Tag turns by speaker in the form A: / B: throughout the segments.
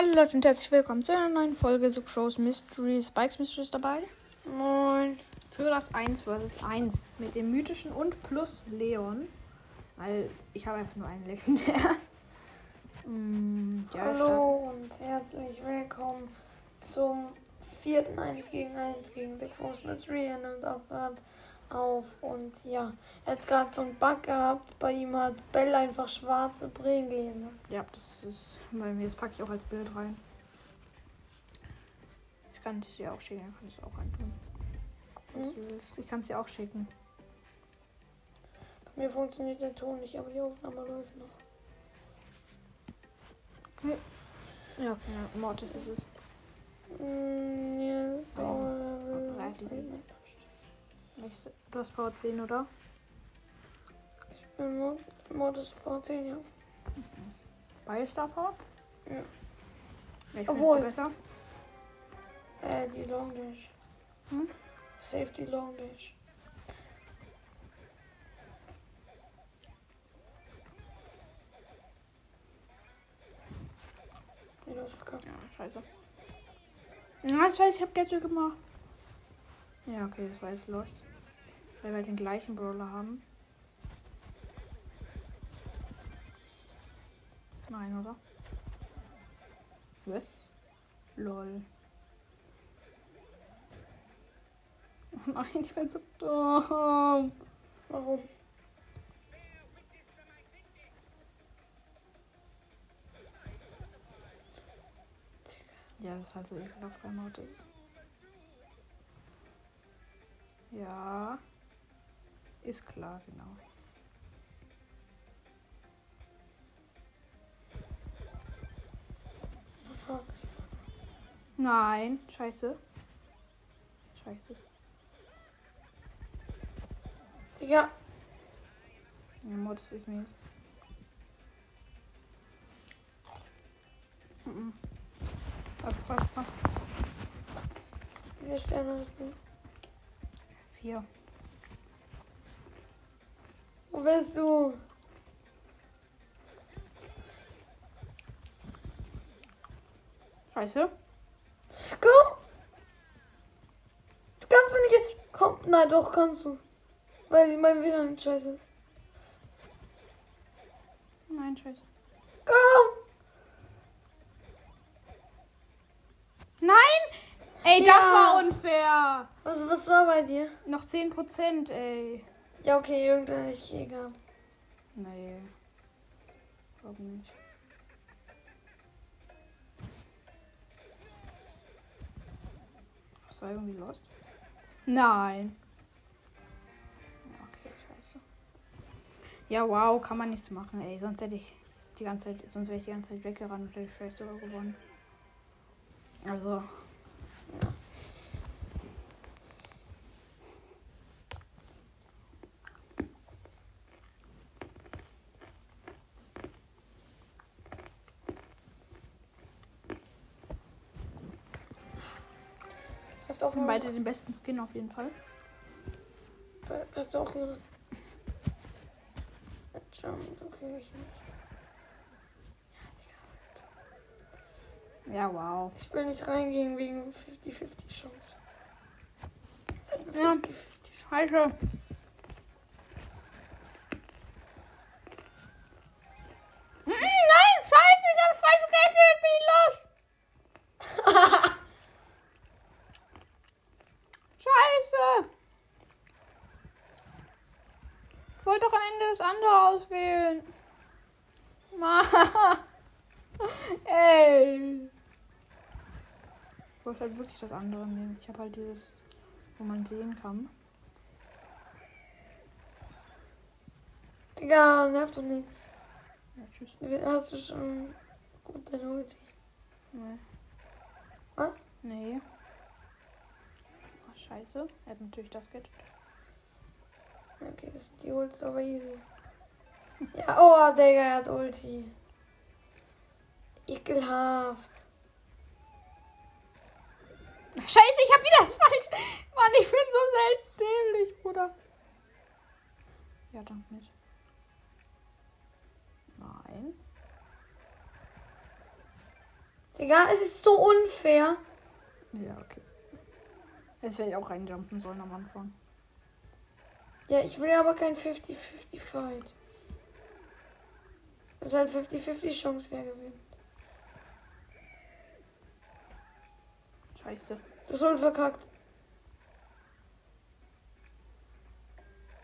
A: Hallo Leute und herzlich willkommen zu einer neuen Folge The Crows Mystery. Spikes Mystery ist dabei.
B: Moin.
A: Für das 1 vs 1 mit dem mythischen und plus Leon. Weil ich habe einfach nur einen legendär. Mm, ja,
B: Hallo und herzlich willkommen zum vierten 1 gegen 1 gegen The Crows Mystery. Er nimmt auch gerade auf und ja, er hat gerade so einen Bug gehabt. Bei ihm hat Bell einfach schwarze Brillengläser.
A: Ja, das ist bei mir. Das packe ich auch als Bild rein. Ich kann es dir auch schicken, dann kann ich es auch reintun. Wenn
B: Mhm.
A: Ich kann es dir auch schicken.
B: Bei mir funktioniert der Ton nicht, aber die Aufnahme läuft noch.
A: Ja, okay, ja, Mortis ist es.
B: Mm, ja,
A: Oh,
B: oh.
A: Du hast Power 10, oder?
B: ich bin Mod Modus V10, ja.
A: Beide Star Power?
B: Ja.
A: Ich
B: Obwohl-
A: besser.
B: Äh, die Long Dash.
A: Hm?
B: Safety Long Dash.
A: Ja, scheiße. Na, scheiße, ich hab Gadget gemacht. Ja, okay, das war jetzt lost. Weil wir halt den gleichen Brawler haben. Nein, oder? Was? Lol. Oh nein, ich bin so dumm.
B: Warum?
A: Ja, das ist halt so ekelhaft bei Mortis. Ja. Ist klar, genau. Nein, scheiße. Scheiße.
B: Digga,
A: Ja, Mortis ist mies. Mhm. Was, was, was?
B: wie viele Sterne hast du?
A: Vier.
B: Wo bist du?
A: Scheiße.
B: Komm! Du kannst mir nicht. Nein, doch kannst du. Weil mein WLAN scheiße ist.
A: Nein, scheiße.
B: Komm!
A: Nein! Ey, das
B: Ja.
A: war unfair.
B: Was, was war bei dir?
A: Noch 10%, ey.
B: Ja, okay, irgendein hätte ich eh gehabt.
A: Nee. Glaub nicht. Was war irgendwie los? Nein. Ja, wow, kann man nichts machen, ey. Sonst hätte ich die ganze Zeit, sonst wäre ich die ganze Zeit weggerannt und hätte ich vielleicht sogar gewonnen. Also. Wir haben
B: mal.
A: beide den besten Skin auf jeden Fall.
B: Hast du auch los? Jump, okay, ich nicht. Ja,
A: wow.
B: Ich will nicht reingehen wegen 50-50 Chance. Das ist eine
A: Ja.
B: 50-50 Chance.
A: Scheiße. Mm, Nein, scheiße, ich hab falsch gerechnet, bin ich los. Scheiße. Ich wollte doch am Ende das andere auswählen. Ey. Ich wollte halt wirklich das andere nehmen. Ich habe halt dieses, wo man sehen kann.
B: Digga, nerv doch nicht.
A: Ja, tschüss.
B: Hast du schon gut Ulti?
A: Nee.
B: Was?
A: Nee. Ach, scheiße. Er hat natürlich das Gadget.
B: Okay, das, die holst du aber easy. Ja, oh, Digga, er hat Ulti. Ekelhaft.
A: Scheiße, ich hab wieder das falsch. Mann, ich bin so selten dämlich, Bruder. Ja, danke nicht. Nein.
B: Digga, es ist so unfair.
A: Ja, okay. Jetzt werde ich auch reinjumpen sollen am Anfang.
B: Ja, ich will aber kein 50-50 Fight. Das ist halt 50-50 Chance, wer gewinnt.
A: Scheiße.
B: Du hast halt verkackt.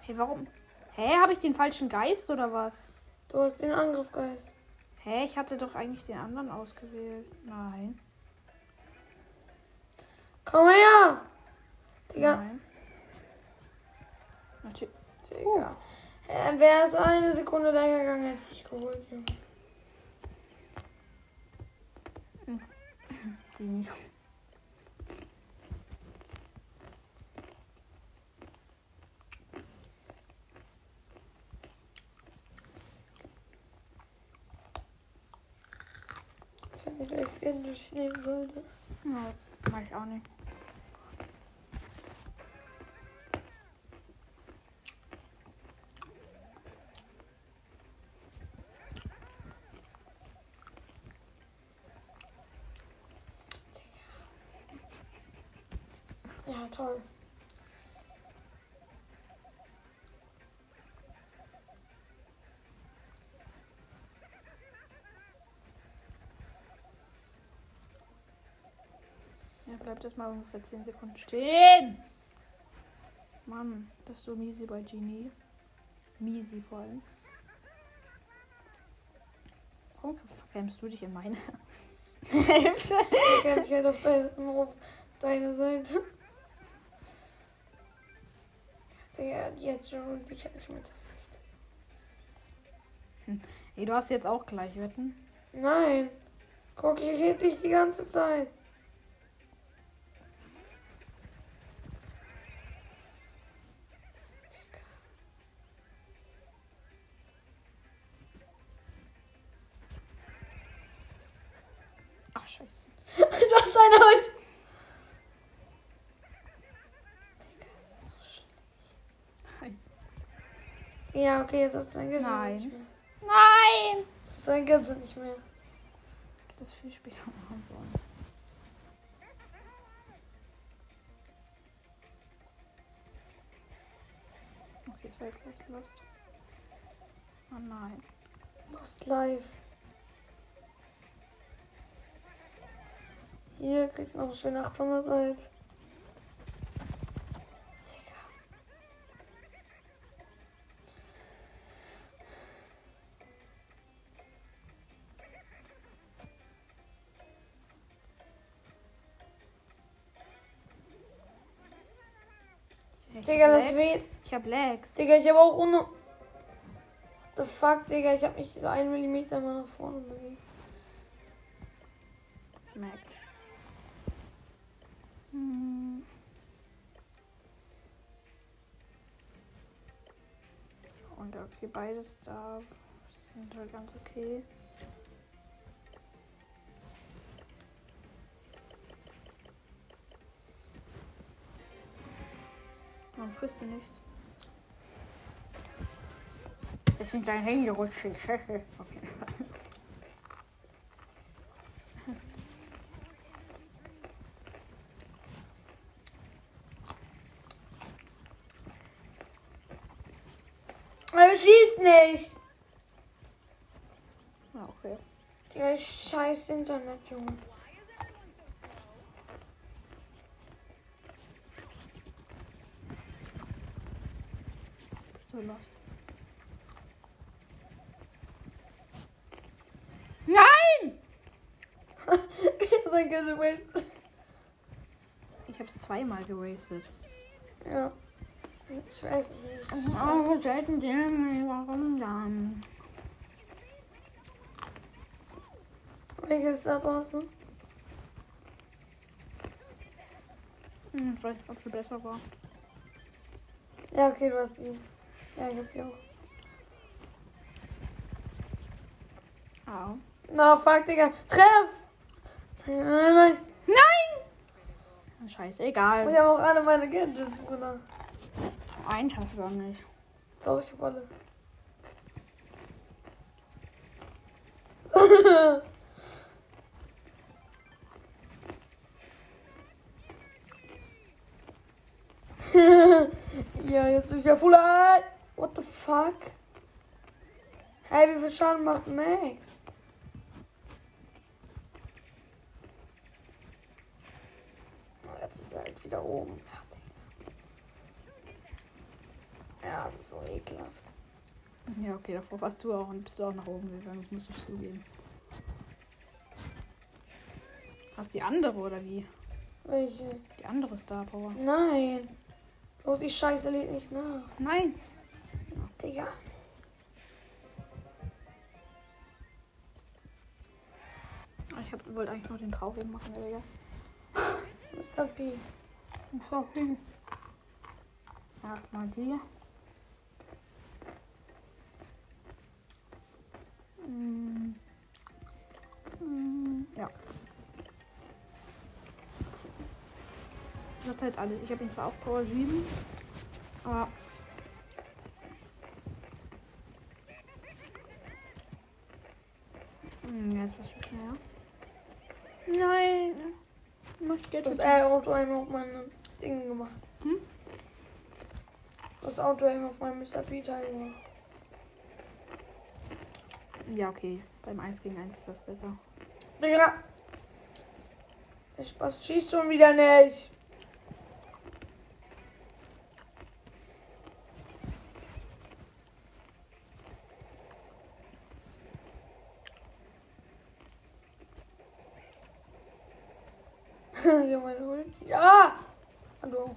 A: Hey, warum? Hä, habe ich den falschen Geist oder was?
B: Du hast den Angriffgeist.
A: Hä, ich hatte doch eigentlich den anderen ausgewählt. Nein.
B: Komm her! Digga.
A: Nein. Natürlich.
B: Digga. Äh, Wäre es eine Sekunde länger gegangen, hätte ich geholt. Junge. Ich weiß nicht, welches Skin ich nehmen sollte.
A: Ja, mach ich auch nicht.
B: Ja, toll.
A: Ja, bleibt das mal ungefähr 10 Sekunden stehen. Mann, das ist so miesi bei Genie. Miesi vor allem. Warum verkämpfst du dich in meine Hälfte?
B: Ich halt auf deine, auf deine Seite. Digga, jetzt schon und ich halt nicht mehr zur Hälfte.
A: Ey, du hast jetzt auch gleich Wetten.
B: Nein. Guck, ich hätte dich die ganze Zeit.
A: Ach, scheiße.
B: du hast eine Hand. Digga, das ist so schlimm.
A: Nein.
B: Ja, okay, jetzt hast du dein Geld
A: Nein.
B: nicht mehr.
A: Nein!
B: Jetzt hast du dein Geld nicht mehr.
A: Ich das viel später machen sollen. Okay, das war jetzt echt Lust. Oh nein.
B: Lost Live. Hier kriegst du noch schön 800 Leid. Digga,
A: hab
B: das weht.
A: Ich hab Lags.
B: Digga, ich habe auch ohne. What the fuck, Digga, ich habe mich so einen Millimeter mal nach vorne bewegt.
A: Max. Hm. Und okay, beides da sind halt ganz okay. Warum frisst du nichts? Es sind deine Hände rutschig. okay.
B: Aber schieß nicht!
A: Ah, okay.
B: Digga, scheiß Internet, Junge.
A: So lost. Nein!
B: Sein Geld wasted.
A: Ich hab's zweimal gewastet.
B: Ja. Ich weiß es nicht.
A: Oh, selten Dinge, warum dann?
B: Welches Sub hast du?
A: Hm, ich weiß nicht, ob sie besser war.
B: Ja, okay, du hast die. Ja, ich hab die auch.
A: Au.
B: Na, fuck, Digga. Treff! Nein! Nein!
A: Scheißegal.
B: Ich habe auch alle meine Gadgets drin.
A: Eins habe ich gar nicht.
B: Doch, ich habe alle. ja, jetzt bin ich ja voll. What the fuck? Hey, wie viel Schaden macht Max? Halt wieder oben. Ach, Digga. Ja, es ist so ekelhaft.
A: Ja, okay, davor warst du auch und bist du auch nach oben gegangen, das muss ich zugeben. Hast die andere oder wie?
B: Welche?
A: Die andere Star Power.
B: Nein. Oh, die Scheiße lädt nicht nach.
A: Nein.
B: Digga.
A: Ah, Ich hab, wollte eigentlich noch den traurigen machen, aber egal.
B: Mr. P.
A: Sorry. Erstmal die. Mm. Mm, Ja. Das ist halt alles. Ich habe ihn zwar auch Power 7, aber. Hm, Jetzt was schon schneller. Nein!
B: Das Auto einmal auf meinem Ding gemacht.
A: Hm?
B: Das Auto einmal auf meinem Mr. P Teil gemacht.
A: Ja, okay. Beim 1 gegen 1 ist das besser.
B: Digga. Der Spaß schießt schon wieder nicht. Ja, meine Hund. Ja! Hallo.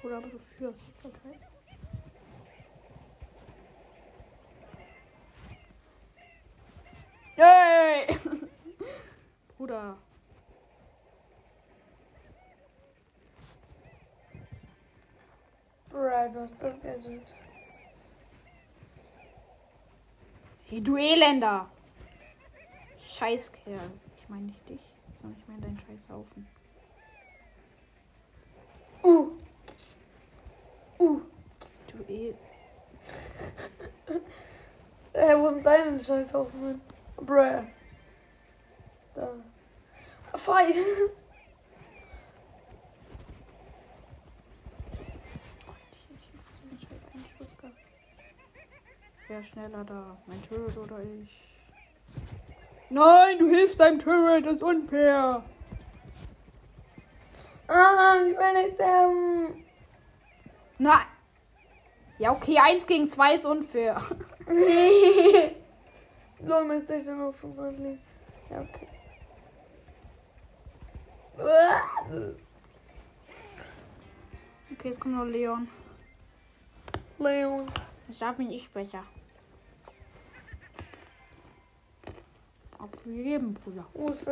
A: Bruder, aber du führst. Das ist halt scheiße. Hey! Bruder.
B: Bruh, du hast das Gadget.
A: Hey, du Elender! Scheißkerl. Ich meine nicht dich, sondern ich meine deinen Scheißhaufen.
B: Uh! Uh!
A: Du El...
B: Äh, wo sind deine Scheißhaufen? Mann? Bruh. Da. Fight!
A: Gehabt. Wer schneller da? Mein Turret oder ich? Nein, du hilfst deinem Turret, das ist unfair.
B: Ah, ich will nicht sterben!
A: Na. Ja, okay, 1 gegen 2 ist unfair.
B: Lol, mein Station noch 500 Leben. Ja, okay.
A: Okay, jetzt kommt noch Leon.
B: Leon.
A: Ich hab ihn ich besser. Abgegeben, Bruder.
B: Wo ist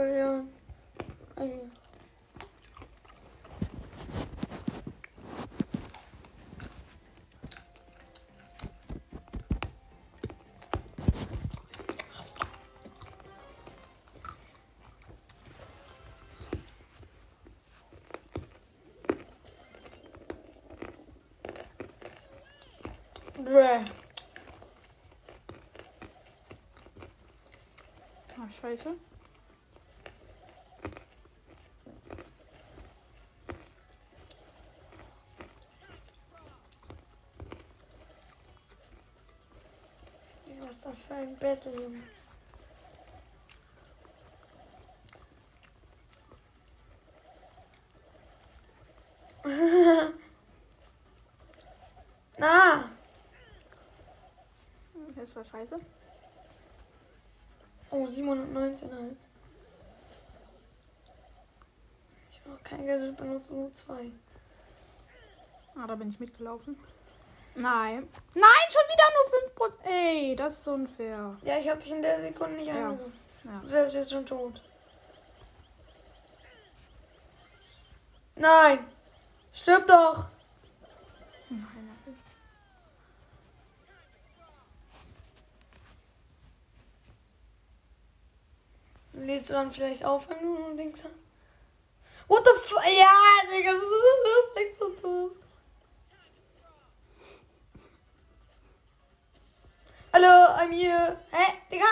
A: scheiße.
B: Was ist das für ein Battle, Junge? Na!
A: Das war scheiße.
B: Oh, 719 halt. Ich habe noch kein Geld benutzt, nur zwei.
A: Ah, da bin ich mitgelaufen. Nein. Nein, schon wieder nur 5%. Ey, das ist unfair.
B: Ja, ich habe dich in der Sekunde nicht
A: Ja.
B: angegriffen.
A: Ja.
B: Sonst wärst du jetzt schon tot. Nein! Stirb doch!
A: Nein, nein.
B: Lädst du dann vielleicht auf, wenn du links hast? What the fuck? Ja, Digga, das ist echt so doof. Hallo, I'm here. Hä, Digga?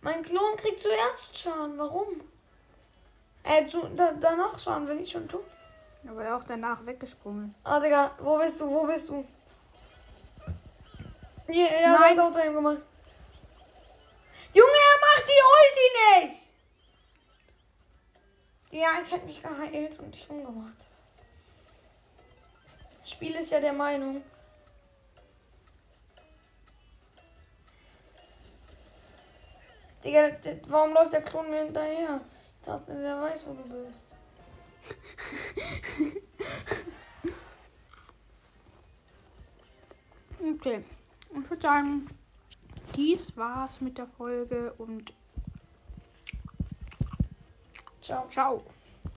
B: Mein Klon kriegt zuerst Schaden. Warum? Äh, zu, da, danach schauen, wenn ich schon tue.
A: Aber er auch danach weggesprungen.
B: Ah, Digga, wo bist du? Wo bist du? Ja, ja,
A: Nein.
B: hat Auto gemacht. Die Ulti nicht! Ja, ich hätte mich geheilt und dich umgebracht. Spiel ist ja der Meinung. Digga, warum läuft der Klon mir hinterher? Ich dachte, wer weiß, wo du bist.
A: Okay. Ich würde sagen, dies war's mit der Folge und
B: Tchau.
A: Tchau.